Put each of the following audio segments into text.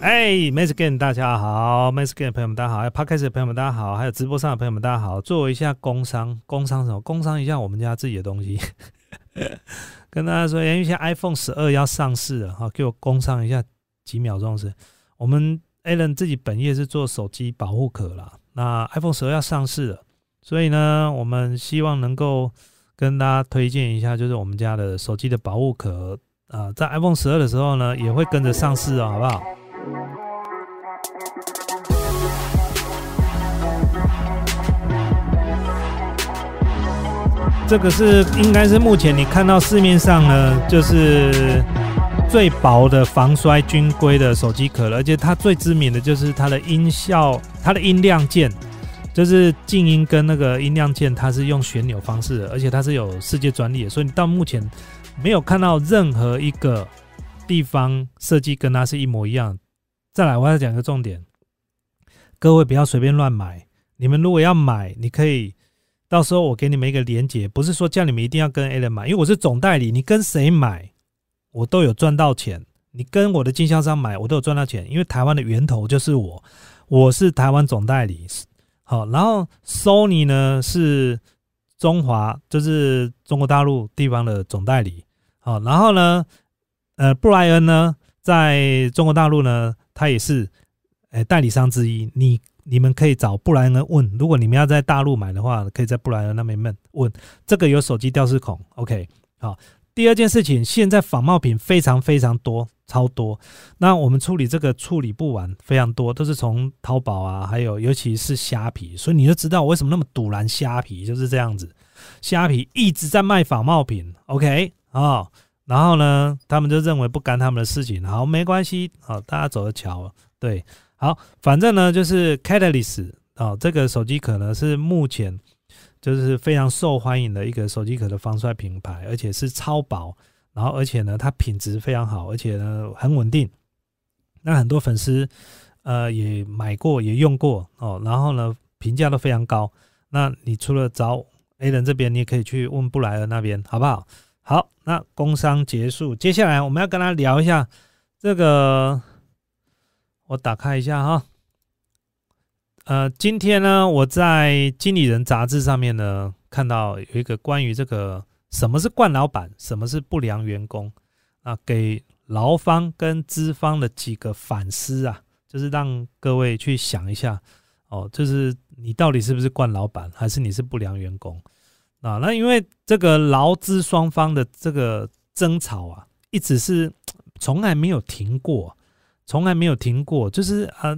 哎 m a s g a n 大家好 m a s g a n 朋友们大家好，还有 Podcast 的朋友们大家好，还有直播上的朋友们大家好，做一下工商，工商什么？工商一下我们家自己的东西，跟大家说，因为现在 iPhone 十二要上市了，哈，给我工商一下几秒钟是。我们 Alan 自己本业是做手机保护壳啦，那 iPhone 十二要上市了，所以呢，我们希望能够跟大家推荐一下，就是我们家的手机的保护壳啊，在 iPhone 十二的时候呢，也会跟着上市哦，好不好？这个是应该是目前你看到市面上呢，就是最薄的防摔军规的手机壳了，而且它最知名的就是它的音效，它的音量键，就是静音跟那个音量键，它是用旋钮方式的，而且它是有世界专利的，所以你到目前没有看到任何一个地方设计跟它是一模一样。再来，我要讲一个重点，各位不要随便乱买，你们如果要买，你可以。到时候我给你们一个连接，不是说叫你们一定要跟 A 人买，因为我是总代理，你跟谁买，我都有赚到钱。你跟我的经销商买，我都有赚到钱，因为台湾的源头就是我，我是台湾总代理。好，然后 Sony 呢是中华，就是中国大陆地方的总代理。好，然后呢，呃，布莱恩呢在中国大陆呢，他也是诶代理商之一。你。你们可以找布莱恩问，如果你们要在大陆买的话，可以在布莱恩那边问。问这个有手机吊饰孔，OK。好，第二件事情，现在仿冒品非常非常多，超多。那我们处理这个处理不完，非常多，都是从淘宝啊，还有尤其是虾皮，所以你就知道我为什么那么堵拦虾皮就是这样子。虾皮一直在卖仿冒品，OK 啊。然后呢，他们就认为不干他们的事情，好，没关系，好，大家走着瞧，对。好，反正呢，就是 Catalyst 啊，这个手机壳呢是目前就是非常受欢迎的一个手机壳的防摔品牌，而且是超薄，然后而且呢它品质非常好，而且呢很稳定。那很多粉丝呃也买过也用过哦，然后呢评价都非常高。那你除了找 A 人这边，你也可以去问布莱尔那边，好不好？好，那工商结束，接下来我们要跟他聊一下这个。我打开一下哈，呃，今天呢，我在《经理人》杂志上面呢，看到有一个关于这个什么是惯老板，什么是不良员工啊，给劳方跟资方的几个反思啊，就是让各位去想一下哦，就是你到底是不是惯老板，还是你是不良员工啊？那因为这个劳资双方的这个争吵啊，一直是从来没有停过。从来没有停过，就是啊，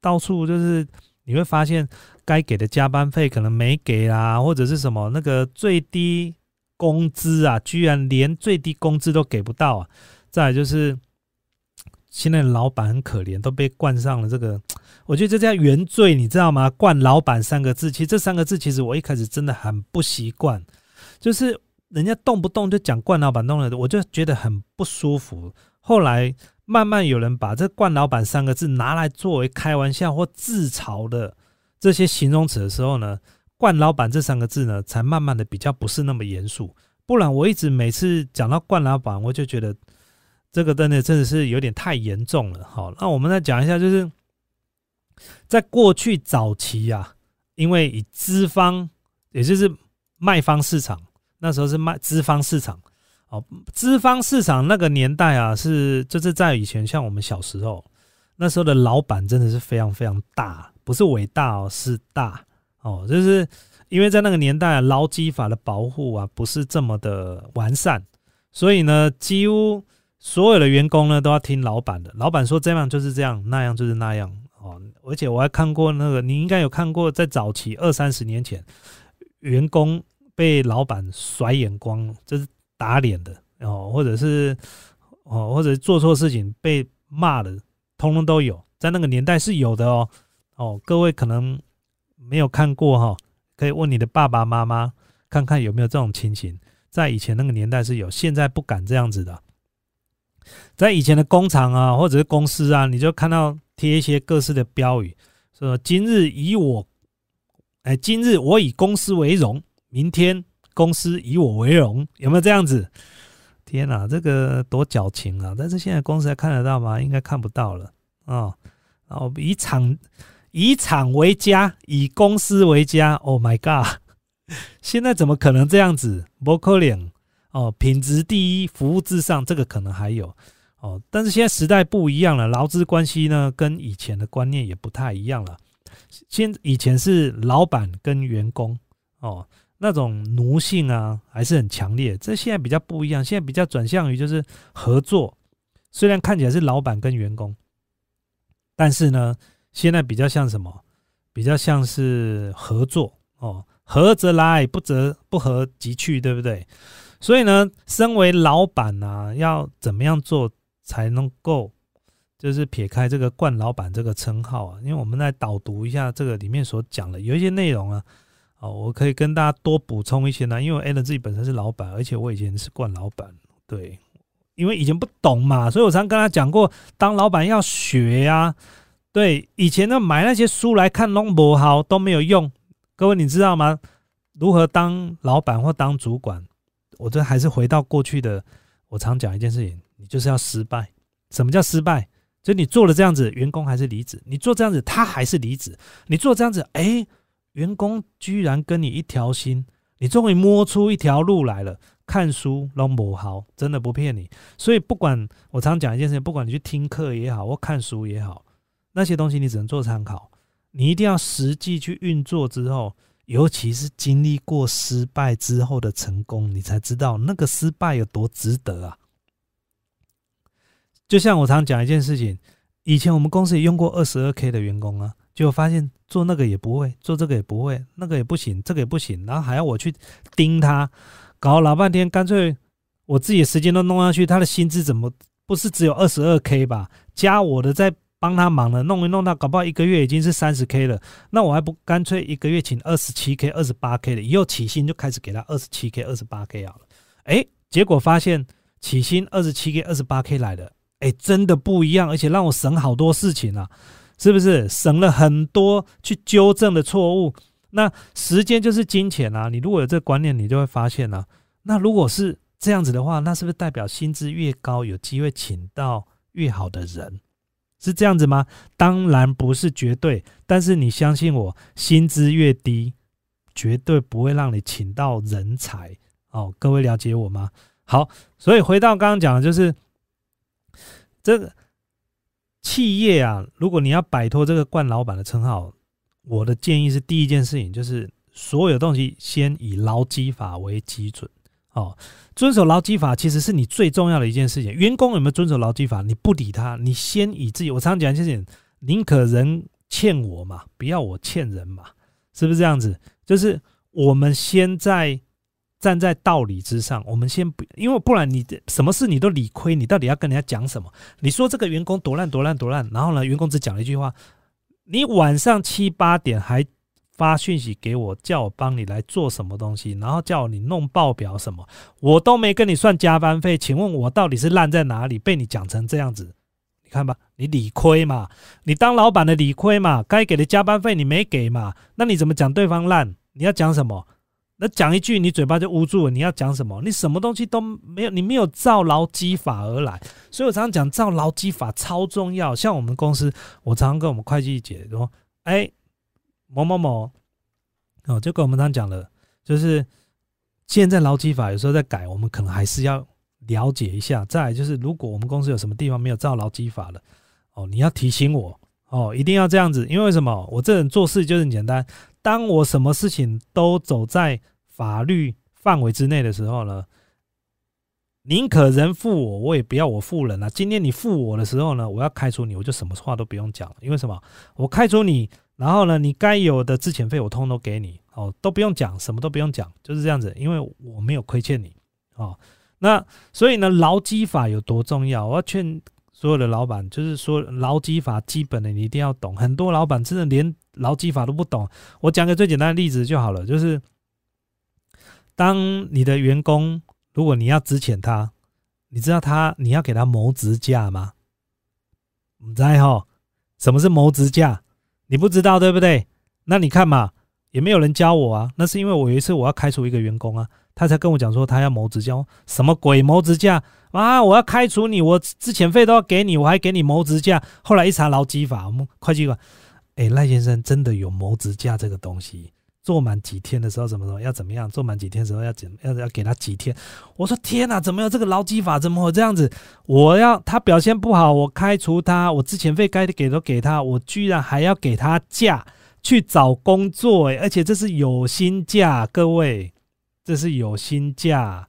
到处就是你会发现，该给的加班费可能没给啦，或者是什么那个最低工资啊，居然连最低工资都给不到啊！再就是现在老板很可怜，都被冠上了这个，我觉得这叫原罪，你知道吗？冠老板三个字，其实这三个字其实我一开始真的很不习惯，就是人家动不动就讲冠老板弄了，我就觉得很不舒服。后来。慢慢有人把这“冠老板”三个字拿来作为开玩笑或自嘲的这些形容词的时候呢，“冠老板”这三个字呢，才慢慢的比较不是那么严肃。不然我一直每次讲到“冠老板”，我就觉得这个真的真的是有点太严重了。好，那我们再讲一下，就是在过去早期啊，因为以资方，也就是卖方市场，那时候是卖资方市场。哦，资方市场那个年代啊，是就是在以前，像我们小时候那时候的老板真的是非常非常大，不是伟大哦，是大。哦，就是因为在那个年代，啊劳基法的保护啊不是这么的完善，所以呢，几乎所有的员工呢都要听老板的，老板说这样就是这样，那样就是那样。哦。而且我还看过那个，你应该有看过，在早期二三十年前，员工被老板甩眼光，就是。打脸的哦，或者是哦，或者做错事情被骂的，通通都有，在那个年代是有的哦。哦，各位可能没有看过哈，可以问你的爸爸妈妈看看有没有这种情形。在以前那个年代是有，现在不敢这样子的。在以前的工厂啊，或者是公司啊，你就看到贴一些各式的标语，说今日以我，哎，今日我以公司为荣，明天。公司以我为荣，有没有这样子？天哪，这个多矫情啊！但是现在公司还看得到吗？应该看不到了啊。然后以厂以厂为家，以公司为家。Oh my god！现在怎么可能这样子？不可能哦！品质第一，服务至上，这个可能还有哦。但是现在时代不一样了，劳资关系呢，跟以前的观念也不太一样了。现以前是老板跟员工哦。那种奴性啊，还是很强烈。这现在比较不一样，现在比较转向于就是合作。虽然看起来是老板跟员工，但是呢，现在比较像什么？比较像是合作哦，合则来，不则不合即去，对不对？所以呢，身为老板啊，要怎么样做才能够，就是撇开这个冠老板这个称号啊？因为我们来导读一下这个里面所讲的有一些内容啊。哦，我可以跟大家多补充一些呢，因为 a l n 自己本身是老板，而且我以前是惯老板，对，因为以前不懂嘛，所以我常跟他讲过，当老板要学呀，对，以前呢买那些书来看弄不好都没有用，各位你知道吗？如何当老板或当主管？我这还是回到过去的，我常讲一件事情，你就是要失败。什么叫失败？就你做了这样子，员工还是离职；你做这样子，他还是离职；你做这样子，哎。员工居然跟你一条心，你终于摸出一条路来了。看书拢不好，真的不骗你。所以不管我常讲一件事情，不管你去听课也好，或看书也好，那些东西你只能做参考，你一定要实际去运作之后，尤其是经历过失败之后的成功，你才知道那个失败有多值得啊。就像我常讲一件事情，以前我们公司也用过二十二 K 的员工啊。就发现做那个也不会，做这个也不会，那个也不行，这个也不行，然后还要我去盯他，搞老半天，干脆我自己的时间都弄下去，他的薪资怎么不是只有二十二 k 吧？加我的再帮他忙了，弄一弄到搞不好一个月已经是三十 k 了，那我还不干脆一个月请二十七 k、二十八 k 的，以后起薪就开始给他二十七 k、二十八 k 好了。哎，结果发现起薪二十七 k、二十八 k 来的，哎，真的不一样，而且让我省好多事情啊。是不是省了很多去纠正的错误？那时间就是金钱啊！你如果有这个观念，你就会发现呢。那如果是这样子的话，那是不是代表薪资越高，有机会请到越好的人？是这样子吗？当然不是绝对，但是你相信我，薪资越低，绝对不会让你请到人才哦。各位了解我吗？好，所以回到刚刚讲的，就是这个。企业啊，如果你要摆脱这个冠老板的称号，我的建议是第一件事情就是所有东西先以劳基法为基准哦，遵守劳基法其实是你最重要的一件事情。员工有没有遵守劳基法？你不理他，你先以自己。我常常讲就是：宁可人欠我嘛，不要我欠人嘛，是不是这样子？就是我们先在。站在道理之上，我们先不，因为不然你什么事你都理亏，你到底要跟人家讲什么？你说这个员工多烂多烂多烂，然后呢，员工只讲了一句话，你晚上七八点还发讯息给我，叫我帮你来做什么东西，然后叫你弄报表什么，我都没跟你算加班费，请问我到底是烂在哪里？被你讲成这样子，你看吧，你理亏嘛，你当老板的理亏嘛，该给的加班费你没给嘛，那你怎么讲对方烂？你要讲什么？那讲一句，你嘴巴就捂住了。你要讲什么？你什么东西都没有，你没有照劳基法而来。所以我常常讲，照劳基法超重要。像我们公司，我常常跟我们会计姐说：“哎，某某某，哦，就跟我们常讲的，就是现在劳基法有时候在改，我们可能还是要了解一下。再就是，如果我们公司有什么地方没有照劳基法了，哦，你要提醒我，哦，一定要这样子。因为什么？我这人做事就是很简单。当我什么事情都走在法律范围之内的时候呢，宁可人负我，我也不要我负人啊。今天你负我的时候呢，我要开除你，我就什么话都不用讲了。因为什么？我开除你，然后呢，你该有的资遣费我通通都给你，哦，都不用讲，什么都不用讲，就是这样子。因为我没有亏欠你，哦，那所以呢，劳基法有多重要？我要劝所有的老板，就是说劳基法基本的你一定要懂。很多老板真的连劳基法都不懂。我讲个最简单的例子就好了，就是。当你的员工，如果你要支遣他，你知道他你要给他谋职价吗？不知哈，什么是谋职价？你不知道对不对？那你看嘛，也没有人教我啊。那是因为我有一次我要开除一个员工啊，他才跟我讲说他要谋职价，什么鬼谋职价啊！我要开除你，我之前费都要给你，我还给你谋职价。后来一查劳基法，我们会计官，哎，赖先生真的有谋职价这个东西。做满几天的时候怎么怎么要怎么样？做满几天时候要怎要要给他几天？我说天哪，怎么有这个劳基法？怎么会这样子？我要他表现不好，我开除他，我之前费该给都给他，我居然还要给他假去找工作，而且这是有薪假，各位，这是有薪假。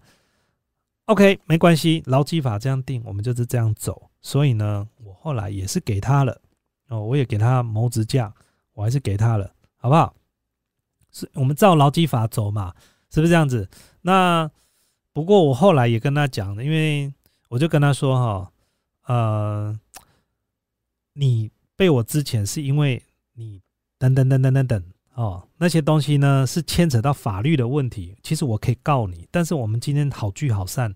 OK，没关系，劳基法这样定，我们就是这样走。所以呢，我后来也是给他了哦，我也给他谋职假，我还是给他了，好不好？是我们照劳基法走嘛？是不是这样子？那不过我后来也跟他讲了，因为我就跟他说哈，呃，你被我之前是因为你等等等等等等哦，那些东西呢是牵扯到法律的问题。其实我可以告你，但是我们今天好聚好散，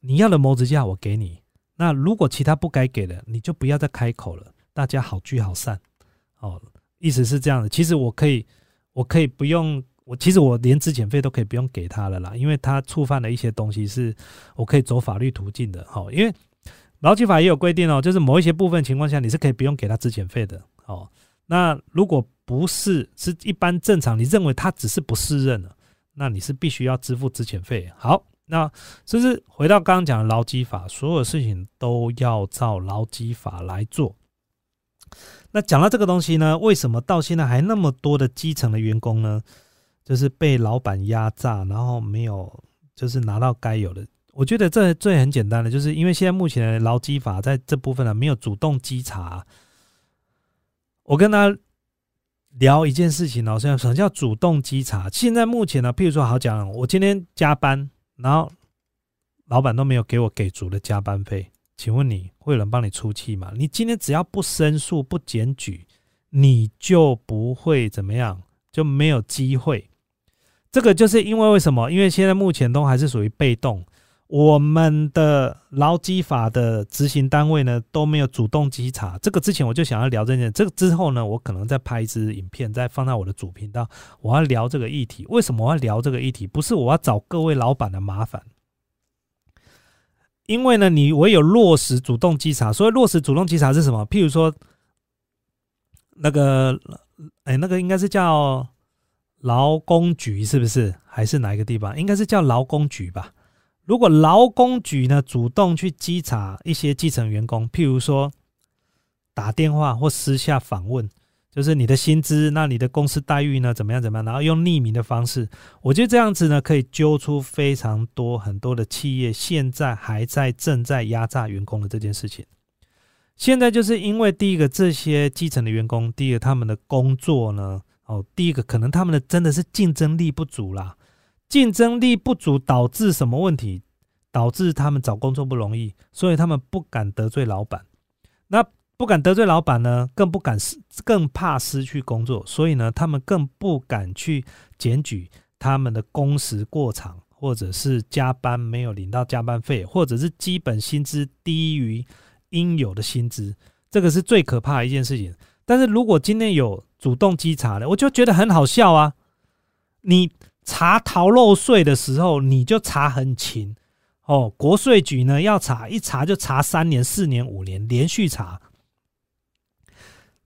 你要的谋职价我给你。那如果其他不该给的，你就不要再开口了。大家好聚好散哦，意思是这样的。其实我可以。我可以不用，我其实我连资遣费都可以不用给他了啦，因为他触犯了一些东西，是我可以走法律途径的。好，因为劳基法也有规定哦，就是某一些部分情况下你是可以不用给他资遣费的。哦，那如果不是是一般正常，你认为他只是不适任了，那你是必须要支付资遣费。好，那就是回到刚刚讲的劳基法，所有事情都要照劳基法来做。那讲到这个东西呢，为什么到现在还那么多的基层的员工呢？就是被老板压榨，然后没有就是拿到该有的。我觉得这最很简单的，就是因为现在目前的劳基法在这部分呢没有主动稽查。我跟他聊一件事情哦，现在什么叫主动稽查？现在目前呢，譬如说好讲，我今天加班，然后老板都没有给我给足的加班费。请问你会有人帮你出气吗？你今天只要不申诉、不检举，你就不会怎么样，就没有机会。这个就是因为为什么？因为现在目前都还是属于被动，我们的劳基法的执行单位呢都没有主动稽查。这个之前我就想要聊这件，这个之后呢，我可能再拍一支影片，再放在我的主频道，我要聊这个议题。为什么我要聊这个议题？不是我要找各位老板的麻烦。因为呢，你唯有落实主动稽查。所以落实主动稽查是什么？譬如说，那个，哎，那个应该是叫劳工局，是不是？还是哪一个地方？应该是叫劳工局吧。如果劳工局呢主动去稽查一些基层员工，譬如说打电话或私下访问。就是你的薪资，那你的公司待遇呢？怎么样？怎么样？然后用匿名的方式，我觉得这样子呢，可以揪出非常多很多的企业现在还在正在压榨员工的这件事情。现在就是因为第一个，这些基层的员工，第一个他们的工作呢，哦，第一个可能他们的真的是竞争力不足啦，竞争力不足导致什么问题？导致他们找工作不容易，所以他们不敢得罪老板。那不敢得罪老板呢，更不敢失，更怕失去工作，所以呢，他们更不敢去检举他们的工时过长，或者是加班没有领到加班费，或者是基本薪资低于应有的薪资，这个是最可怕的一件事情。但是如果今天有主动稽查的，我就觉得很好笑啊！你查逃漏税的时候，你就查很勤哦，国税局呢要查一查就查三年、四年、五年，连续查。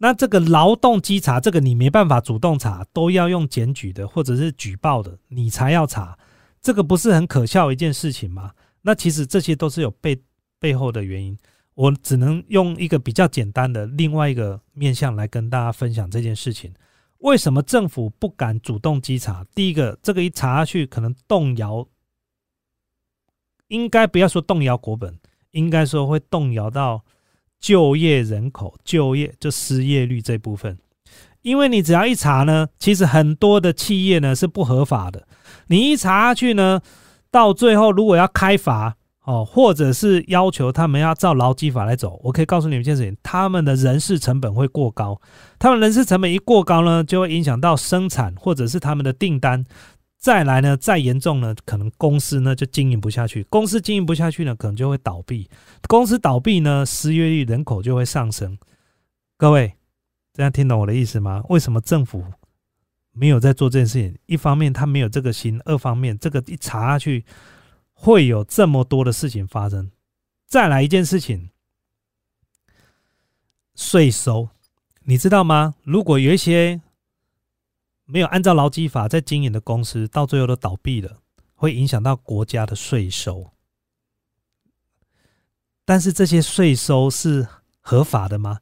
那这个劳动稽查，这个你没办法主动查，都要用检举的或者是举报的，你才要查，这个不是很可笑一件事情吗？那其实这些都是有背背后的原因，我只能用一个比较简单的另外一个面向来跟大家分享这件事情。为什么政府不敢主动稽查？第一个，这个一查下去，可能动摇，应该不要说动摇国本，应该说会动摇到。就业人口就业就失业率这部分，因为你只要一查呢，其实很多的企业呢是不合法的。你一查下去呢，到最后如果要开罚哦，或者是要求他们要照劳基法来走，我可以告诉你们一件事情：他们的人事成本会过高。他们人事成本一过高呢，就会影响到生产或者是他们的订单。再来呢，再严重呢，可能公司呢就经营不下去。公司经营不下去呢，可能就会倒闭。公司倒闭呢，失业率、人口就会上升。各位，这样听懂我的意思吗？为什么政府没有在做这件事情，一方面他没有这个心，二方面这个一查下去会有这么多的事情发生。再来一件事情，税收，你知道吗？如果有一些没有按照劳基法在经营的公司，到最后都倒闭了，会影响到国家的税收。但是这些税收是合法的吗？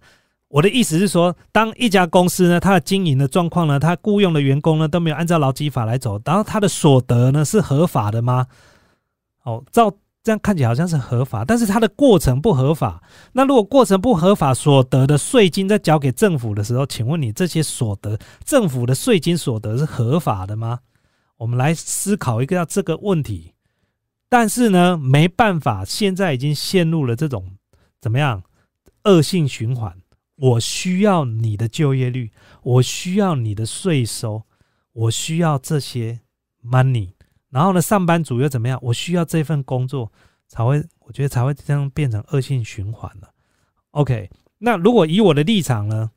我的意思是说，当一家公司呢，它的经营的状况呢，它雇佣的员工呢都没有按照劳基法来走，然后它的所得呢是合法的吗？哦，照这样看起来好像是合法，但是它的过程不合法。那如果过程不合法，所得的税金在交给政府的时候，请问你这些所得，政府的税金所得是合法的吗？我们来思考一个这个问题。但是呢，没办法，现在已经陷入了这种怎么样恶性循环。我需要你的就业率，我需要你的税收，我需要这些 money。然后呢，上班族又怎么样？我需要这份工作才会，我觉得才会这样变成恶性循环了。OK，那如果以我的立场呢，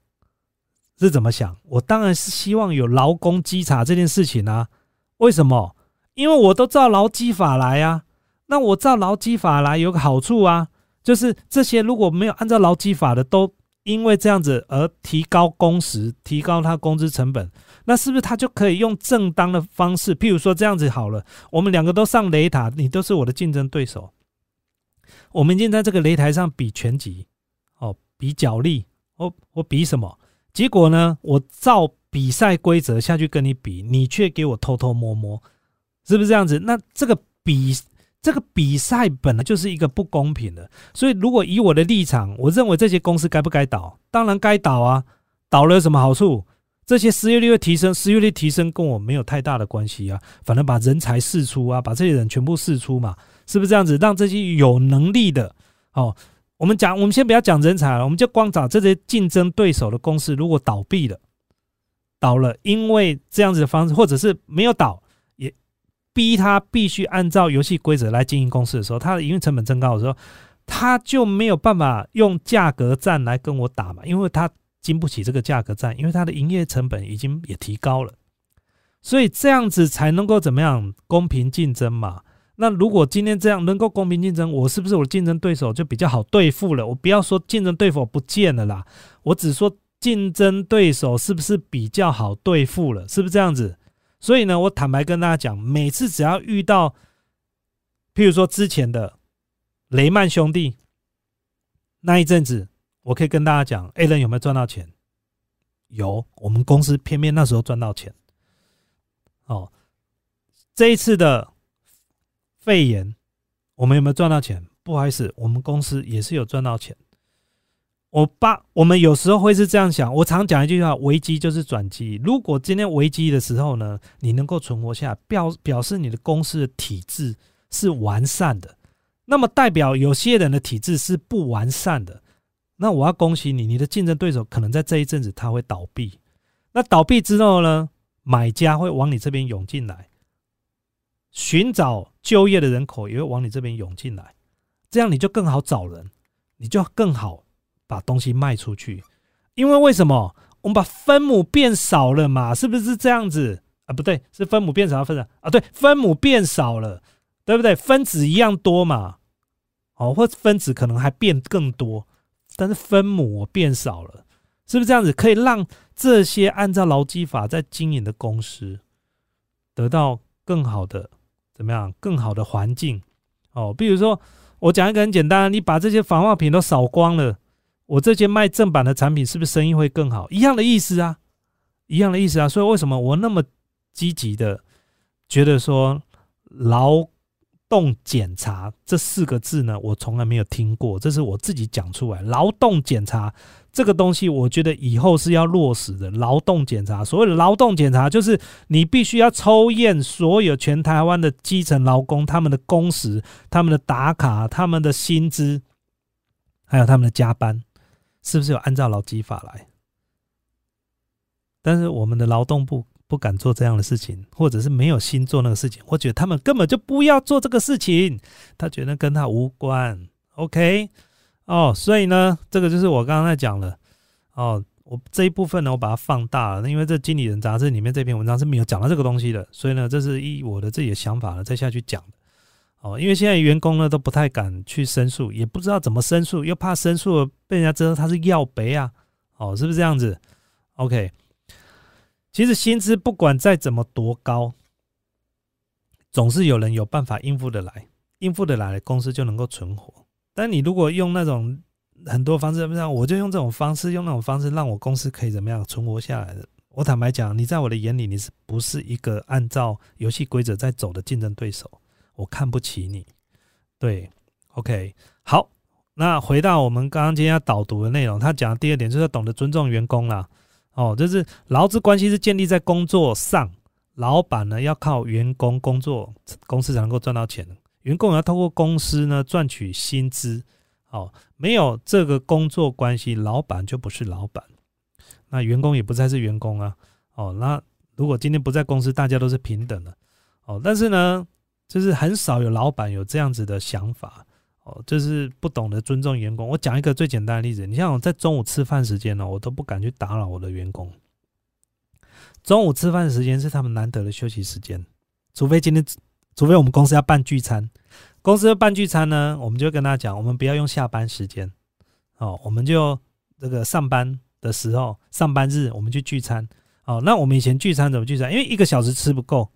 是怎么想？我当然是希望有劳工稽查这件事情啊。为什么？因为我都照劳基法来啊。那我照劳基法来有个好处啊，就是这些如果没有按照劳基法的，都因为这样子而提高工时、提高他工资成本，那是不是他就可以用正当的方式？譬如说这样子好了，我们两个都上擂台，你都是我的竞争对手，我们已经在这个擂台上比拳击，哦，比脚力，我我比什么？结果呢，我照比赛规则下去跟你比，你却给我偷偷摸摸，是不是这样子？那这个比。这个比赛本来就是一个不公平的，所以如果以我的立场，我认为这些公司该不该倒？当然该倒啊！倒了有什么好处？这些失业率会提升，失业率提升跟我没有太大的关系啊。反正把人才释出啊，把这些人全部释出嘛，是不是这样子？让这些有能力的，哦，我们讲，我们先不要讲人才了，我们就光找这些竞争对手的公司，如果倒闭了，倒了，因为这样子的方式，或者是没有倒。也逼他必须按照游戏规则来经营公司的时候，他的营运成本增高的时候，他就没有办法用价格战来跟我打嘛，因为他经不起这个价格战，因为它的营业成本已经也提高了，所以这样子才能够怎么样公平竞争嘛？那如果今天这样能够公平竞争，我是不是我的竞争对手就比较好对付了？我不要说竞争对手不见了啦，我只说竞争对手是不是比较好对付了？是不是这样子？所以呢，我坦白跟大家讲，每次只要遇到，譬如说之前的雷曼兄弟那一阵子，我可以跟大家讲，A 人有没有赚到钱？有，我们公司偏偏那时候赚到钱。哦，这一次的肺炎，我们有没有赚到钱？不好意思，我们公司也是有赚到钱。我把我们有时候会是这样想，我常讲一句话：危机就是转机。如果今天危机的时候呢，你能够存活下，表表示你的公司的体制是完善的，那么代表有些人的体制是不完善的。那我要恭喜你，你的竞争对手可能在这一阵子他会倒闭。那倒闭之后呢，买家会往你这边涌进来，寻找就业的人口也会往你这边涌进来，这样你就更好找人，你就更好。把东西卖出去，因为为什么？我们把分母变少了嘛？是不是这样子啊？不对，是分母变少，分子啊？对，分母变少了，对不对？分子一样多嘛？哦，或分子可能还变更多，但是分母变少了，是不是这样子？可以让这些按照劳基法在经营的公司得到更好的怎么样？更好的环境哦。比如说，我讲一个很简单，你把这些防化品都扫光了。我这些卖正版的产品是不是生意会更好？一样的意思啊，一样的意思啊。所以为什么我那么积极的觉得说劳动检查这四个字呢？我从来没有听过，这是我自己讲出来。劳动检查这个东西，我觉得以后是要落实的。劳动检查，所谓的劳动检查，就是你必须要抽验所有全台湾的基层劳工他们的工时、他们的打卡、他们的薪资，还有他们的加班。是不是有按照劳基法来？但是我们的劳动部不敢做这样的事情，或者是没有心做那个事情。我觉得他们根本就不要做这个事情，他觉得跟他无关。OK，哦，所以呢，这个就是我刚刚在讲了。哦，我这一部分呢，我把它放大了，因为这经理人杂志里面这篇文章是没有讲到这个东西的，所以呢，这是以我的自己的想法呢再下去讲的。哦，因为现在员工呢都不太敢去申诉，也不知道怎么申诉，又怕申诉被人家知道他是要赔啊。哦，是不是这样子？OK，其实薪资不管再怎么多高，总是有人有办法应付的来，应付的来的，公司就能够存活。但你如果用那种很多方式，像我就用这种方式，用那种方式让我公司可以怎么样存活下来的？我坦白讲，你在我的眼里，你是不是一个按照游戏规则在走的竞争对手？我看不起你。对，OK，好，那回到我们刚刚今天要导读的内容，他讲的第二点就是要懂得尊重员工啦。哦，就是劳资关系是建立在工作上，老板呢要靠员工工作，公司才能够赚到钱。员工要通过公司呢赚取薪资，哦，没有这个工作关系，老板就不是老板，那员工也不再是员工啊，哦，那如果今天不在公司，大家都是平等的，哦，但是呢，就是很少有老板有这样子的想法，哦，就是不懂得尊重员工。我讲一个最简单的例子，你像我在中午吃饭时间呢，我都不敢去打扰我的员工，中午吃饭时间是他们难得的休息时间，除非今天。除非我们公司要办聚餐，公司要办聚餐呢，我们就跟他讲，我们不要用下班时间，哦，我们就这个上班的时候，上班日我们去聚餐，哦，那我们以前聚餐怎么聚餐？因为一个小时吃不够，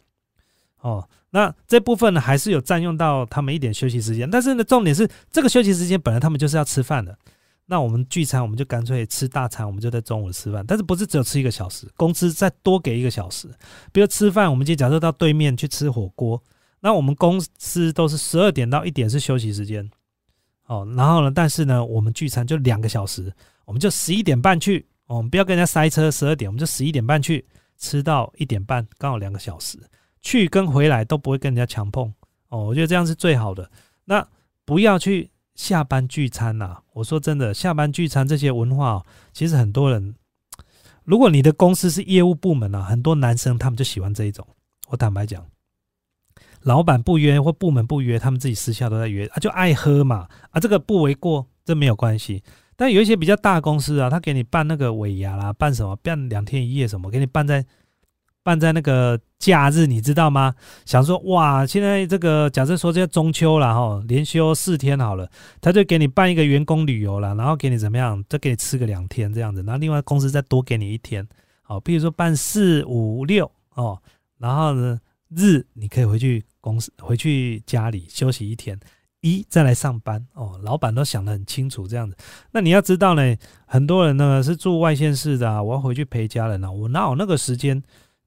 哦，那这部分呢还是有占用到他们一点休息时间，但是呢，重点是这个休息时间本来他们就是要吃饭的，那我们聚餐我们就干脆吃大餐，我们就在中午吃饭，但是不是只有吃一个小时，公司再多给一个小时，比如吃饭，我们就假设到对面去吃火锅。那我们公司都是十二点到一点是休息时间，哦，然后呢，但是呢，我们聚餐就两个小时，我们就十一点半去，我们不要跟人家塞车，十二点我们就十一点半去，吃到一点半，刚好两个小时，去跟回来都不会跟人家强碰，哦，我觉得这样是最好的。那不要去下班聚餐呐，我说真的，下班聚餐这些文化，其实很多人，如果你的公司是业务部门啊，很多男生他们就喜欢这一种，我坦白讲。老板不约或部门不约，他们自己私下都在约啊，就爱喝嘛啊，这个不为过，这没有关系。但有一些比较大公司啊，他给你办那个尾牙啦，办什么办两天一夜什么，给你办在办在那个假日，你知道吗？想说哇，现在这个假设说这中秋了哈，连休四天好了，他就给你办一个员工旅游了，然后给你怎么样，再给你吃个两天这样子，然后另外公司再多给你一天，好，比如说办四五六哦，然后呢？日你可以回去公司，回去家里休息一天，一再来上班哦。老板都想得很清楚，这样子。那你要知道呢，很多人呢是住外县市的，我要回去陪家人呢，我哪有那个时间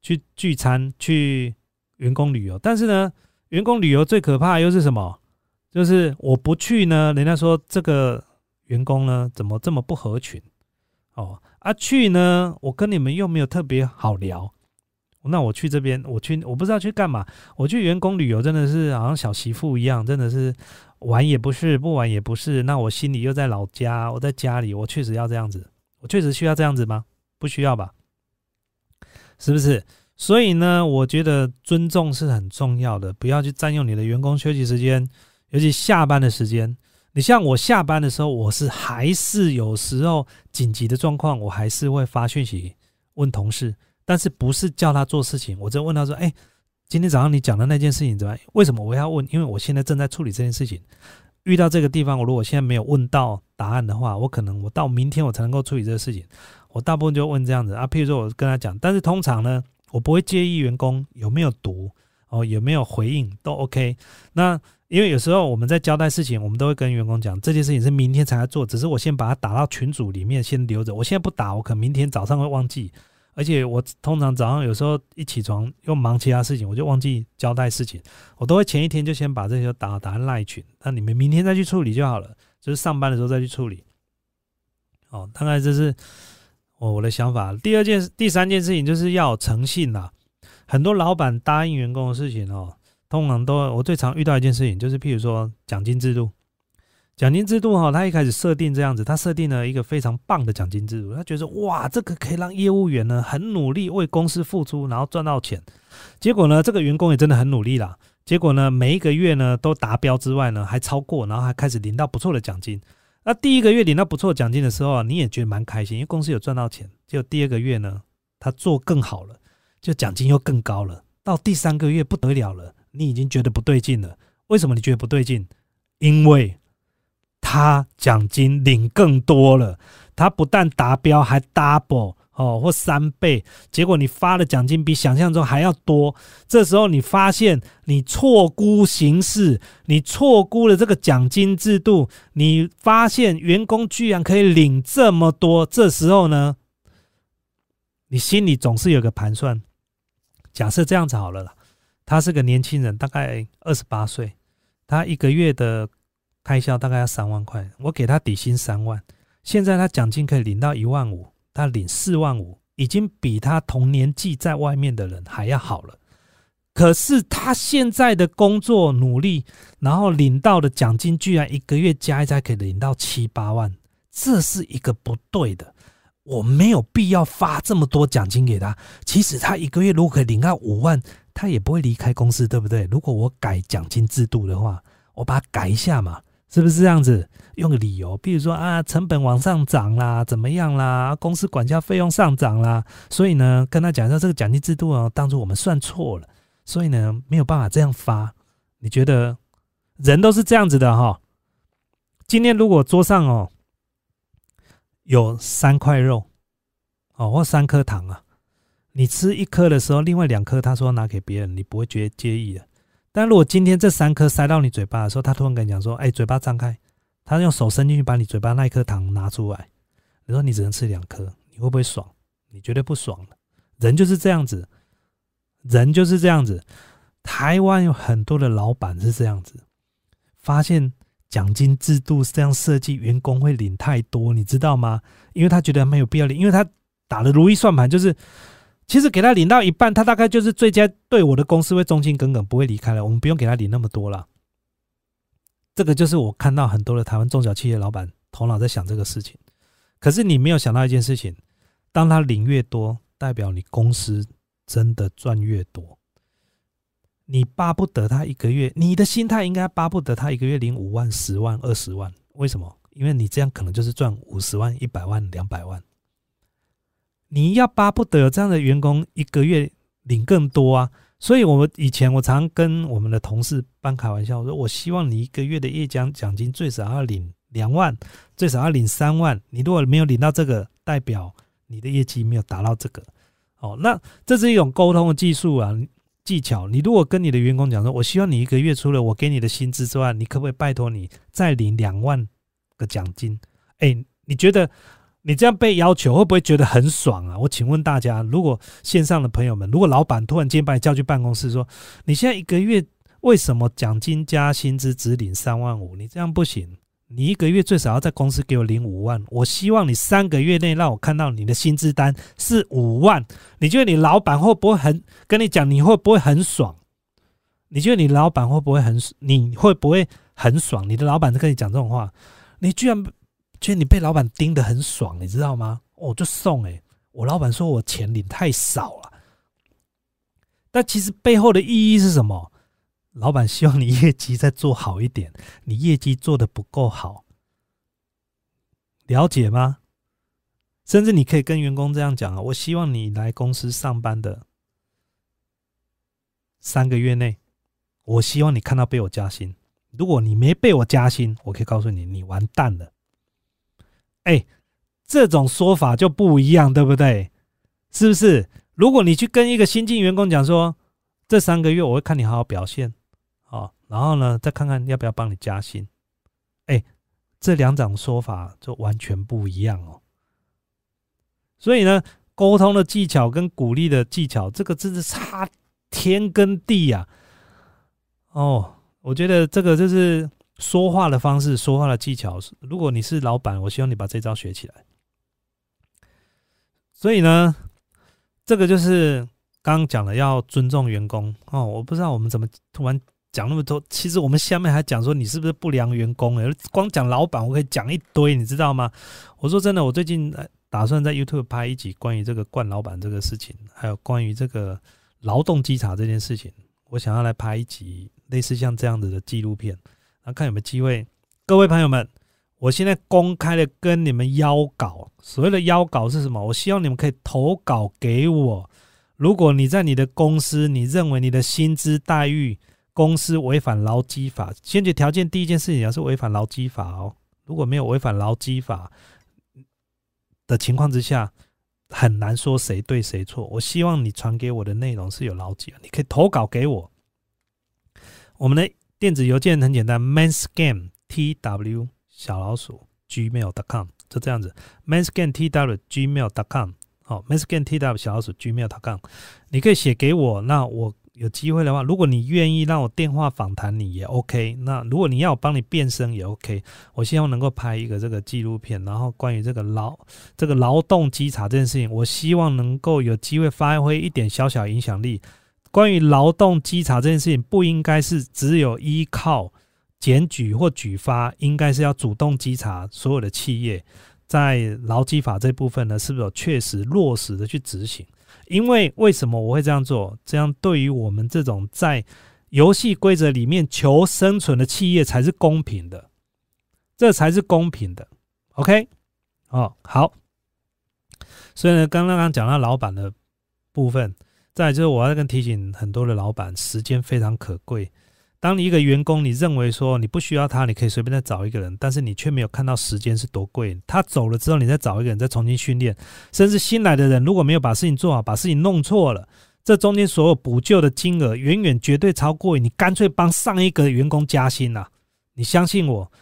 去聚餐、去员工旅游？但是呢，员工旅游最可怕又是什么？就是我不去呢，人家说这个员工呢怎么这么不合群？哦，啊去呢，我跟你们又没有特别好聊。那我去这边，我去，我不知道去干嘛。我去员工旅游，真的是好像小媳妇一样，真的是玩也不是，不玩也不是。那我心里又在老家，我在家里，我确实要这样子，我确实需要这样子吗？不需要吧？是不是？所以呢，我觉得尊重是很重要的，不要去占用你的员工休息时间，尤其下班的时间。你像我下班的时候，我是还是有时候紧急的状况，我还是会发讯息问同事。但是不是叫他做事情？我就问他说：“哎，今天早上你讲的那件事情怎么？为什么我要问？因为我现在正在处理这件事情。遇到这个地方，我如果现在没有问到答案的话，我可能我到明天我才能够处理这个事情。我大部分就问这样子啊。譬如说，我跟他讲，但是通常呢，我不会介意员工有没有读哦，有没有回应都 OK。那因为有时候我们在交代事情，我们都会跟员工讲，这件事情是明天才要做，只是我先把它打到群组里面先留着。我现在不打，我可能明天早上会忘记。”而且我通常早上有时候一起床又忙其他事情，我就忘记交代事情，我都会前一天就先把这些打打赖群，那你们明天再去处理就好了，就是上班的时候再去处理。哦，大概这是我我的想法。第二件、第三件事情就是要诚信啦。很多老板答应员工的事情哦，通常都我最常遇到一件事情，就是譬如说奖金制度。奖金制度哈，他一开始设定这样子，他设定了一个非常棒的奖金制度，他觉得哇，这个可以让业务员呢很努力为公司付出，然后赚到钱。结果呢，这个员工也真的很努力啦。结果呢，每一个月呢都达标之外呢，还超过，然后还开始领到不错的奖金。那第一个月领到不错奖金的时候啊，你也觉得蛮开心，因为公司有赚到钱。结果第二个月呢，他做更好了，就奖金又更高了。到第三个月不得了了，你已经觉得不对劲了。为什么你觉得不对劲？因为他奖金领更多了，他不但达标，还 double。哦，或三倍，结果你发的奖金比想象中还要多。这时候你发现你错估形势，你错估了这个奖金制度，你发现员工居然可以领这么多。这时候呢，你心里总是有个盘算。假设这样子好了啦，他是个年轻人，大概二十八岁，他一个月的开销大概要三万块，我给他底薪三万，现在他奖金可以领到一万五。他领四万五，已经比他同年纪在外面的人还要好了。可是他现在的工作努力，然后领到的奖金居然一个月加一加可以领到七八万，这是一个不对的。我没有必要发这么多奖金给他。其实他一个月如果可以领到五万，他也不会离开公司，对不对？如果我改奖金制度的话，我把它改一下嘛。是不是这样子？用个理由，比如说啊，成本往上涨啦，怎么样啦？公司管教费用上涨啦，所以呢，跟他讲说这个奖金制度啊，当初我们算错了，所以呢，没有办法这样发。你觉得人都是这样子的哈？今天如果桌上哦有三块肉哦，或三颗糖啊，你吃一颗的时候，另外两颗他说拿给别人，你不会觉得介意的。但如果今天这三颗塞到你嘴巴的时候，他突然跟你讲说：“哎，嘴巴张开。”他用手伸进去把你嘴巴那一颗糖拿出来，你说你只能吃两颗，你会不会爽？你绝对不爽。人就是这样子，人就是这样子。台湾有很多的老板是这样子，发现奖金制度是这样设计，员工会领太多，你知道吗？因为他觉得没有必要领，因为他打的如意算盘就是。其实给他领到一半，他大概就是最佳对我的公司会忠心耿耿，不会离开了。我们不用给他领那么多了。这个就是我看到很多的台湾中小企业老板头脑在想这个事情。可是你没有想到一件事情：当他领越多，代表你公司真的赚越多。你巴不得他一个月，你的心态应该巴不得他一个月领五万、十万、二十万。为什么？因为你这样可能就是赚五十万、一百万、两百万。你要巴不得这样的员工一个月领更多啊！所以，我们以前我常跟我们的同事半开玩笑，我说：“我希望你一个月的业奖奖金最少要领两万，最少要领三万。你如果没有领到这个，代表你的业绩没有达到这个。哦，那这是一种沟通的技术啊技巧。你如果跟你的员工讲说：我希望你一个月除了我给你的薪资之外，你可不可以拜托你再领两万个奖金？哎，你觉得？你这样被要求会不会觉得很爽啊？我请问大家，如果线上的朋友们，如果老板突然间把你叫去办公室说，你现在一个月为什么奖金加薪资只领三万五？你这样不行，你一个月最少要在公司给我领五万。我希望你三个月内让我看到你的薪资单是五万。你觉得你老板会不会很跟你讲？你会不会很爽？你觉得你老板会不会很？你会不会很爽？你的老板跟你讲这种话，你居然。觉得你被老板盯得很爽，你知道吗？我就送哎，我老板说我钱领太少了，但其实背后的意义是什么？老板希望你业绩再做好一点，你业绩做的不够好，了解吗？甚至你可以跟员工这样讲啊，我希望你来公司上班的三个月内，我希望你看到被我加薪。如果你没被我加薪，我可以告诉你，你完蛋了。哎，这种说法就不一样，对不对？是不是？如果你去跟一个新进员工讲说，这三个月我会看你好好表现，好，然后呢，再看看要不要帮你加薪。哎，这两种说法就完全不一样哦。所以呢，沟通的技巧跟鼓励的技巧，这个真是差天跟地呀。哦，我觉得这个就是。说话的方式，说话的技巧。如果你是老板，我希望你把这招学起来。所以呢，这个就是刚刚讲的，要尊重员工哦。我不知道我们怎么突然讲那么多。其实我们下面还讲说你是不是不良员工？哎，光讲老板，我可以讲一堆，你知道吗？我说真的，我最近打算在 YouTube 拍一集关于这个惯老板这个事情，还有关于这个劳动稽查这件事情，我想要来拍一集类似像这样子的纪录片。那看有没有机会，各位朋友们，我现在公开的跟你们邀稿，所谓的邀稿是什么？我希望你们可以投稿给我。如果你在你的公司，你认为你的薪资待遇公司违反劳基法，先决条件第一件事情要是违反劳基法哦。如果没有违反劳基法的情况之下，很难说谁对谁错。我希望你传给我的内容是有牢记的，你可以投稿给我。我们的电子邮件很简单，manscam t w。小老鼠 gmail.com 就这样子，manscantw gmail.com 好，manscantw 小老鼠 gmail.com 你可以写给我，那我有机会的话，如果你愿意让我电话访谈你也 OK，那如果你要我帮你变声也 OK，我希望能够拍一个这个纪录片，然后关于这个劳这个劳动稽查这件事情，我希望能够有机会发挥一点小小影响力。关于劳动稽查这件事情，不应该是只有依靠。检举或举发，应该是要主动稽查所有的企业，在劳基法这部分呢，是不是有确实落实的去执行？因为为什么我会这样做？这样对于我们这种在游戏规则里面求生存的企业才是公平的，这才是公平的。OK，哦，好。所以呢，刚刚刚讲到老板的部分，再就是我要跟提醒很多的老板，时间非常可贵。当你一个员工，你认为说你不需要他，你可以随便再找一个人，但是你却没有看到时间是多贵。他走了之后，你再找一个人再重新训练，甚至新来的人如果没有把事情做好，把事情弄错了，这中间所有补救的金额远远绝对超过你干脆帮上一个员工加薪呐！你相信我，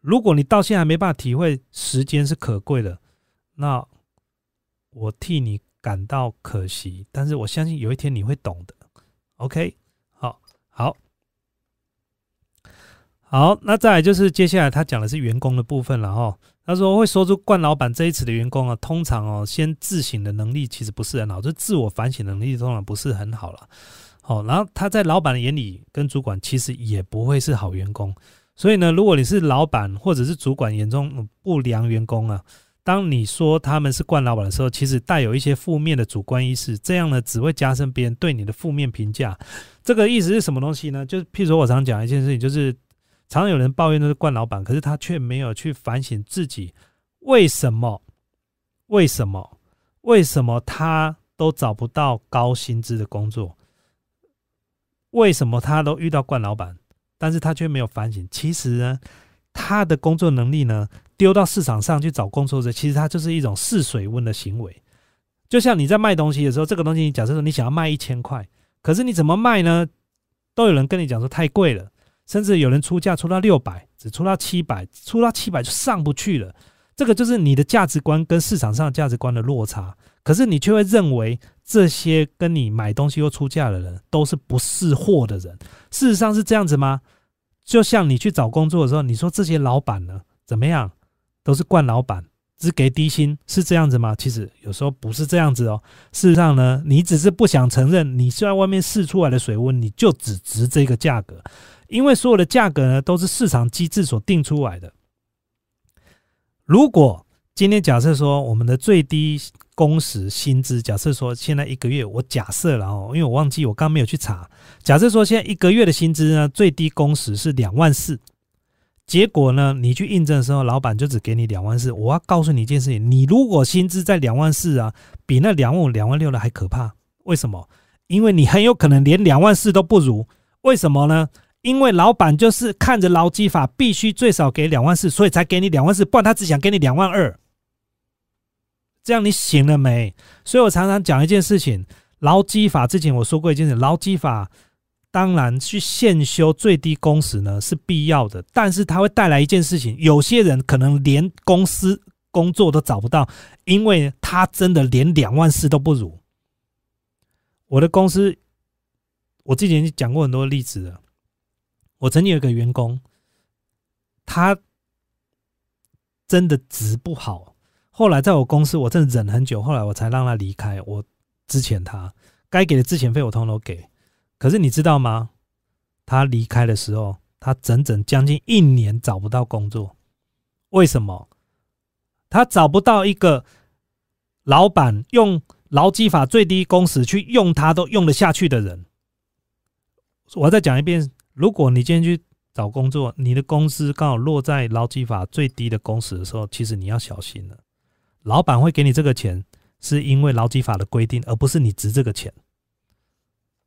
如果你到现在还没办法体会时间是可贵的，那我替你感到可惜，但是我相信有一天你会懂的。OK，好，好。好，那再来就是接下来他讲的是员工的部分了哈。他说会说出冠老板这一词的员工啊，通常哦，先自省的能力其实不是很好，就自我反省能力通常不是很好了。好，然后他在老板的眼里跟主管其实也不会是好员工。所以呢，如果你是老板或者是主管眼中不良员工啊，当你说他们是冠老板的时候，其实带有一些负面的主观意识，这样呢只会加深别人对你的负面评价。这个意思是什么东西呢？就是譬如说我常讲一件事情，就是。常有人抱怨都是冠老板，可是他却没有去反省自己，为什么？为什么？为什么他都找不到高薪资的工作？为什么他都遇到冠老板，但是他却没有反省？其实呢，他的工作能力呢，丢到市场上去找工作者，其实他就是一种试水温的行为。就像你在卖东西的时候，这个东西，假设说你想要卖一千块，可是你怎么卖呢？都有人跟你讲说太贵了。甚至有人出价出到六百，只出到七百，出到七百就上不去了。这个就是你的价值观跟市场上价值观的落差。可是你却会认为这些跟你买东西又出价的人都是不识货的人。事实上是这样子吗？就像你去找工作的时候，你说这些老板呢怎么样，都是惯老板，只给低薪，是这样子吗？其实有时候不是这样子哦。事实上呢，你只是不想承认，你在外面试出来的水温，你就只值这个价格。因为所有的价格呢，都是市场机制所定出来的。如果今天假设说我们的最低工时薪资，假设说现在一个月，我假设了哦，因为我忘记我刚没有去查。假设说现在一个月的薪资呢，最低工时是两万四，结果呢，你去印证的时候，老板就只给你两万四。我要告诉你一件事情：你如果薪资在两万四啊，比那两万五、两万六的还可怕。为什么？因为你很有可能连两万四都不如。为什么呢？因为老板就是看着劳基法必须最少给两万四，所以才给你两万四，不然他只想给你两万二。这样你醒了没？所以我常常讲一件事情：劳基法之前我说过一件事，劳基法当然去限修最低工时呢是必要的，但是它会带来一件事情，有些人可能连公司工作都找不到，因为他真的连两万四都不如。我的公司，我之前讲过很多例子了。我曾经有一个员工，他真的值不好。后来在我公司，我真的忍很久，后来我才让他离开。我之前他该给的之前费我通通都给。可是你知道吗？他离开的时候，他整整将近一年找不到工作。为什么？他找不到一个老板用劳基法最低工时去用他都用得下去的人。我再讲一遍。如果你今天去找工作，你的公司刚好落在劳基法最低的工时的时候，其实你要小心了。老板会给你这个钱，是因为劳基法的规定，而不是你值这个钱。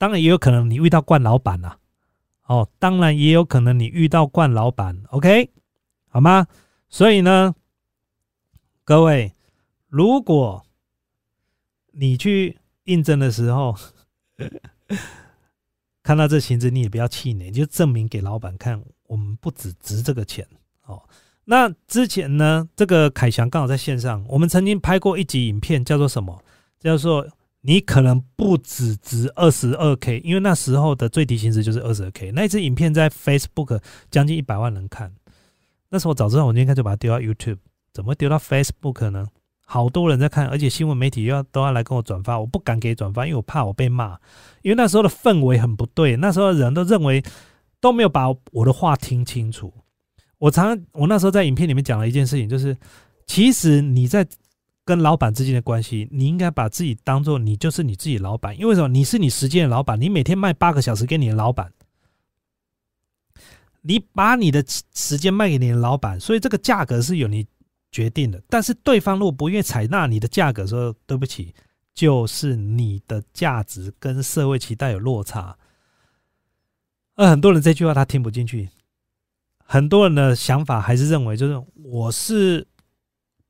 当然也有可能你遇到惯老板啊，哦，当然也有可能你遇到惯老板，OK，好吗？所以呢，各位，如果你去应征的时候，看到这薪资，你也不要气馁，就证明给老板看，我们不只值这个钱哦。那之前呢，这个凯翔刚好在线上，我们曾经拍过一集影片，叫做什么？叫做你可能不只值二十二 k，因为那时候的最低薪资就是二十二 k。那一支影片在 Facebook 将近一百万人看，那时候我早知道，我应该就把它丢到 YouTube，怎么会丢到 Facebook 呢？好多人在看，而且新闻媒体又要都要来跟我转发，我不敢给转发，因为我怕我被骂。因为那时候的氛围很不对，那时候人都认为都没有把我的话听清楚。我常我那时候在影片里面讲了一件事情，就是其实你在跟老板之间的关系，你应该把自己当做你就是你自己老板，因为什么？你是你时间的老板，你每天卖八个小时给你的老板，你把你的时间卖给你的老板，所以这个价格是由你。决定的，但是对方如果不愿意采纳你的价格，说对不起，就是你的价值跟社会期待有落差。而很多人这句话他听不进去，很多人的想法还是认为，就是我是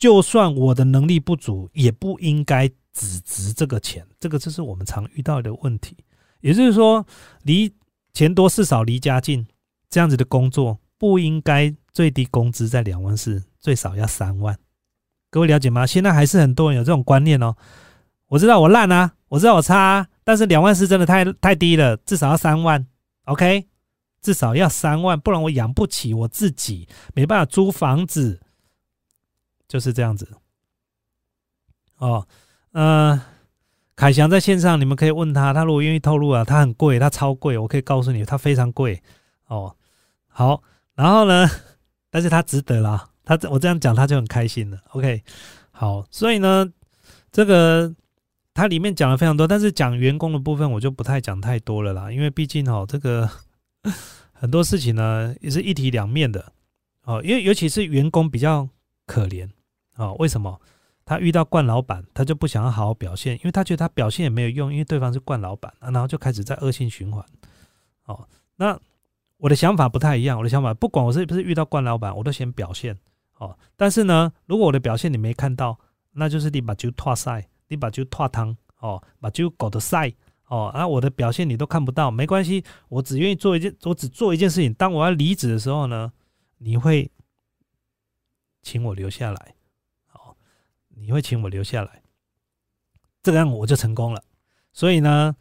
就算我的能力不足，也不应该只值这个钱。这个就是我们常遇到的问题。也就是说，离钱多事少离家近这样子的工作，不应该最低工资在两万四。最少要三万，各位了解吗？现在还是很多人有这种观念哦。我知道我烂啊，我知道我差，啊但是两万四真的太太低了，至少要三万。OK，至少要三万，不然我养不起我自己，没办法租房子，就是这样子。哦，嗯，凯翔在线上，你们可以问他，他如果愿意透露啊，他很贵，他超贵，我可以告诉你，他非常贵。哦，好，然后呢，但是他值得啦。他我这样讲，他就很开心了。OK，好，所以呢，这个它里面讲了非常多，但是讲员工的部分，我就不太讲太多了啦，因为毕竟哦，这个很多事情呢也是一体两面的哦。因为尤其是员工比较可怜哦，为什么？他遇到惯老板，他就不想要好好表现，因为他觉得他表现也没有用，因为对方是惯老板然后就开始在恶性循环。哦，那我的想法不太一样，我的想法，不管我是不是遇到惯老板，我都先表现。哦，但是呢，如果我的表现你没看到，那就是你把酒拖晒，你把酒拖汤，哦，把酒搞得晒，哦，啊，我的表现你都看不到，没关系，我只愿意做一件，我只做一件事情。当我要离职的时候呢，你会请我留下来，你会请我留下来，这样我就成功了。所以呢，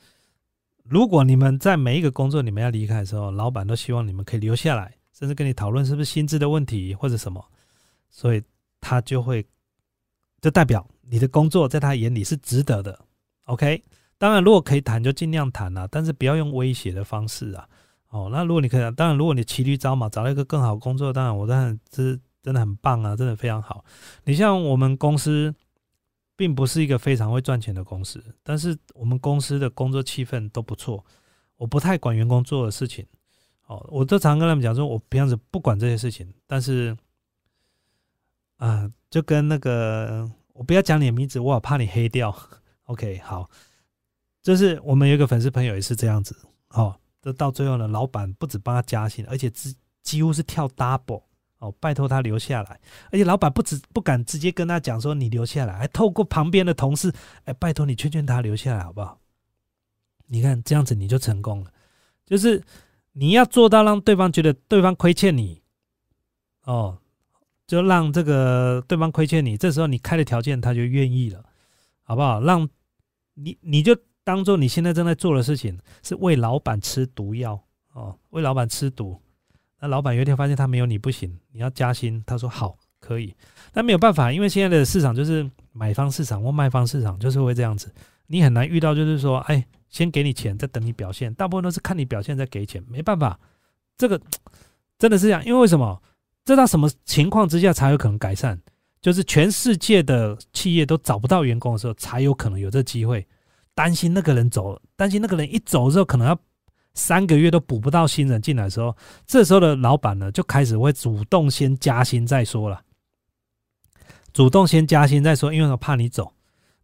如果你们在每一个工作你们要离开的时候，老板都希望你们可以留下来，甚至跟你讨论是不是薪资的问题或者什么。所以他就会，就代表你的工作在他眼里是值得的，OK？当然，如果可以谈就尽量谈啊，但是不要用威胁的方式啊。哦，那如果你可以，当然，如果你骑驴找马找到一个更好工作，当然我当然这真的很棒啊，真的非常好。你像我们公司，并不是一个非常会赚钱的公司，但是我们公司的工作气氛都不错。我不太管员工做的事情，哦，我都常跟他们讲说，我平常是不管这些事情，但是。啊，就跟那个，我不要讲你的名字，我好怕你黑掉。OK，好，就是我们有一个粉丝朋友也是这样子，哦，这到最后呢，老板不止帮他加薪，而且几几乎是跳 double，哦，拜托他留下来，而且老板不止不敢直接跟他讲说你留下来，还透过旁边的同事，哎，拜托你劝劝他留下来好不好？你看这样子你就成功了，就是你要做到让对方觉得对方亏欠你，哦。就让这个对方亏欠你，这时候你开的条件他就愿意了，好不好？让你你就当做你现在正在做的事情是为老板吃毒药哦，为老板吃毒。那老板有一天发现他没有你不行，你要加薪，他说好可以，但没有办法，因为现在的市场就是买方市场或卖方市场就是会这样子，你很难遇到就是说，哎，先给你钱再等你表现，大部分都是看你表现再给钱，没办法，这个真的是这样，因为为什么？这到什么情况之下才有可能改善？就是全世界的企业都找不到员工的时候，才有可能有这机会。担心那个人走了，担心那个人一走之后，可能要三个月都补不到新人进来的时候，这时候的老板呢就开始会主动先加薪再说了，主动先加薪再说，因为我怕你走。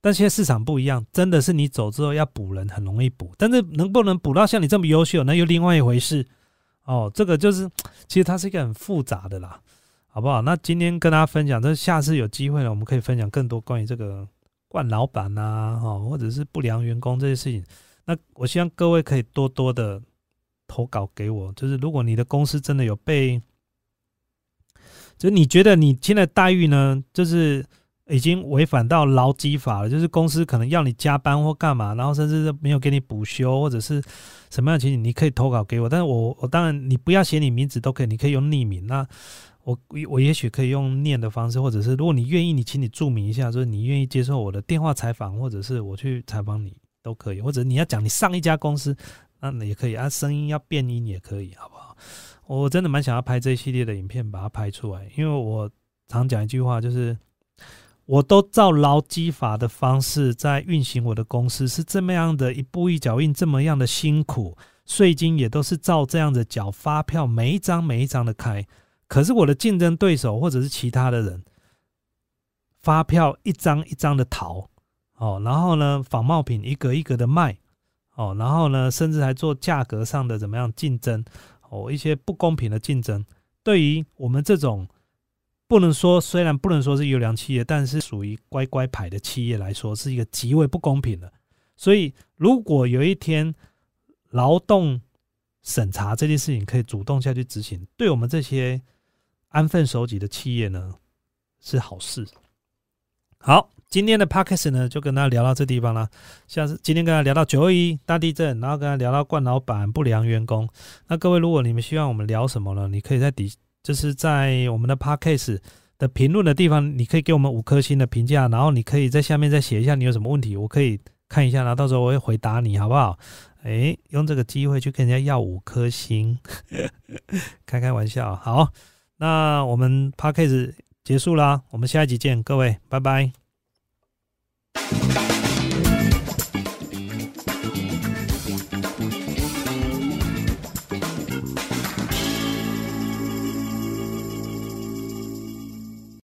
但现在市场不一样，真的是你走之后要补人很容易补，但是能不能补到像你这么优秀，那又另外一回事。哦，这个就是其实它是一个很复杂的啦，好不好？那今天跟大家分享，这下次有机会了，我们可以分享更多关于这个惯老板呐，哈，或者是不良员工这些事情。那我希望各位可以多多的投稿给我，就是如果你的公司真的有被，就你觉得你现在待遇呢，就是已经违反到劳基法了，就是公司可能要你加班或干嘛，然后甚至是没有给你补休或者是什么样的情形，你可以投稿给我。但是我我当然你不要写你名字都可以，你可以用匿名。那我我也许可以用念的方式，或者是如果你愿意，你请你注明一下，就是你愿意接受我的电话采访，或者是我去采访你。都可以，或者你要讲你上一家公司，那也可以啊。声音要变音也可以，好不好？我真的蛮想要拍这一系列的影片，把它拍出来。因为我常讲一句话，就是我都照劳基法的方式在运行我的公司，是这么样的一步一脚印，这么样的辛苦，税金也都是照这样的缴，发票每一张每一张的开。可是我的竞争对手或者是其他的人，发票一张一张的逃。哦，然后呢，仿冒品一格一格的卖，哦，然后呢，甚至还做价格上的怎么样竞争，哦，一些不公平的竞争，对于我们这种不能说虽然不能说是优良企业，但是属于乖乖牌的企业来说，是一个极为不公平的。所以，如果有一天劳动审查这件事情可以主动下去执行，对我们这些安分守己的企业呢，是好事。好。今天的 podcast 呢，就跟大家聊到这地方了。下次今天跟大家聊到九二一大地震，然后跟他聊到冠老板不良员工。那各位，如果你们希望我们聊什么呢？你可以在底，就是在我们的 podcast 的评论的地方，你可以给我们五颗星的评价，然后你可以在下面再写一下你有什么问题，我可以看一下，然后到时候我会回答你，好不好？诶，用这个机会去跟人家要五颗星，开开玩笑。好，那我们 podcast 结束啦，我们下一集见，各位，拜拜。Música